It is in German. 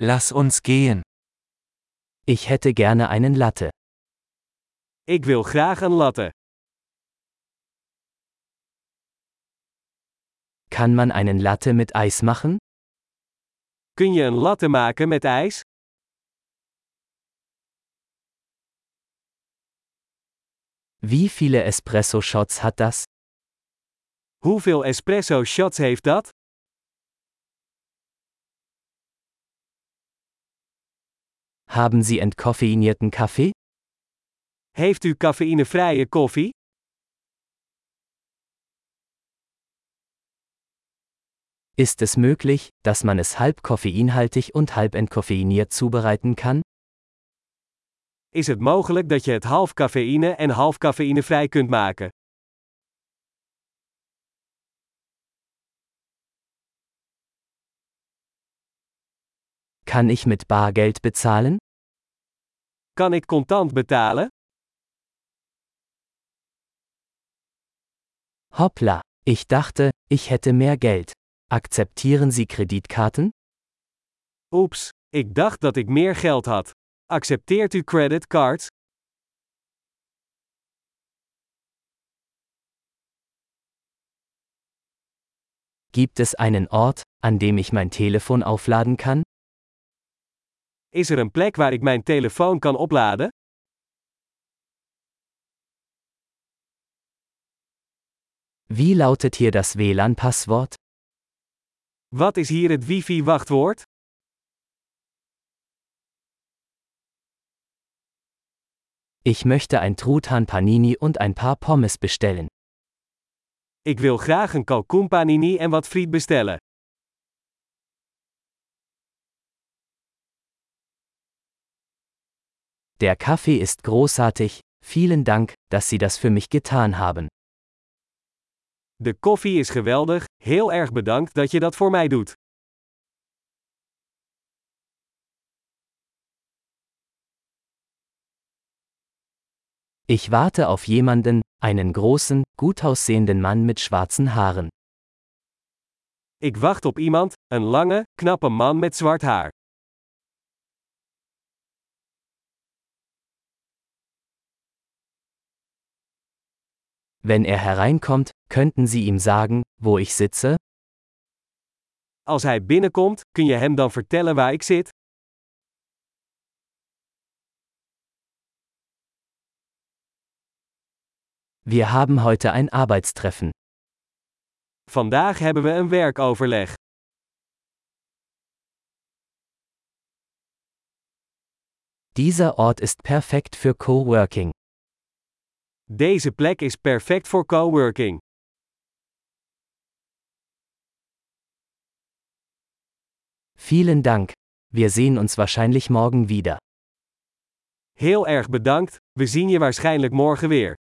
Lass uns gehen. Ich hätte gerne einen Latte. Ik wil graag een latte. Kann man einen Latte mit Eis machen? Kun je een latte maken met ijs? Wie viele Espresso-Shots hat das? Hoeveel espresso shots heeft dat? Haben Sie entkoffeinierten Kaffee? Heeft u cafeïnevrije koffie? Ist es möglich, dass man es halb koffeinhaltig und halb entkoffeiniert zubereiten kann? Is het mogelijk dat je het half cafeïne en half cafeïnevrij kunt maken? Kann ich mit Bargeld bezahlen? Kan ik contant betalen? Hoppla, ich dachte, ich hätte mehr Geld. Akzeptieren Sie Kreditkarten? Oeps, ik dacht dat ik meer geld had. Accepteert u creditcards? Gibt es einen Ort, an dem ich mein Telefon aufladen kann? Is er een plek waar ik mijn telefoon kan opladen? Wie lautet hier das WLAN-Passwort? Wat is hier het wifi-wachtwoord? Ich möchte ein Truthahn Panini und ein paar Pommes bestellen. Ik wil graag een kalkoen panini en wat friet bestellen. Der Kaffee ist großartig, vielen Dank, dass Sie das für mich getan haben. De koffie is geweldig, heel erg bedankt dat je dat voor mij doet. Ich warte auf jemanden, einen großen, gut aussehenden Mann mit schwarzen Haaren. Ik wacht op iemand, een lange, knappe man met zwart haar. Wenn er hereinkommt, könnten Sie ihm sagen, wo ich sitze? Als hij binnenkomt, kun je hem dan vertellen waar ik zit? Wir haben heute ein Arbeitstreffen. Vandaag hebben we een werkoverleg. Dieser Ort ist perfekt für Coworking. Deze plek is perfect voor coworking. Vielen Dank. Wir sehen uns wahrscheinlich morgen wieder. Heel erg bedankt, we zien je waarschijnlijk morgen weer.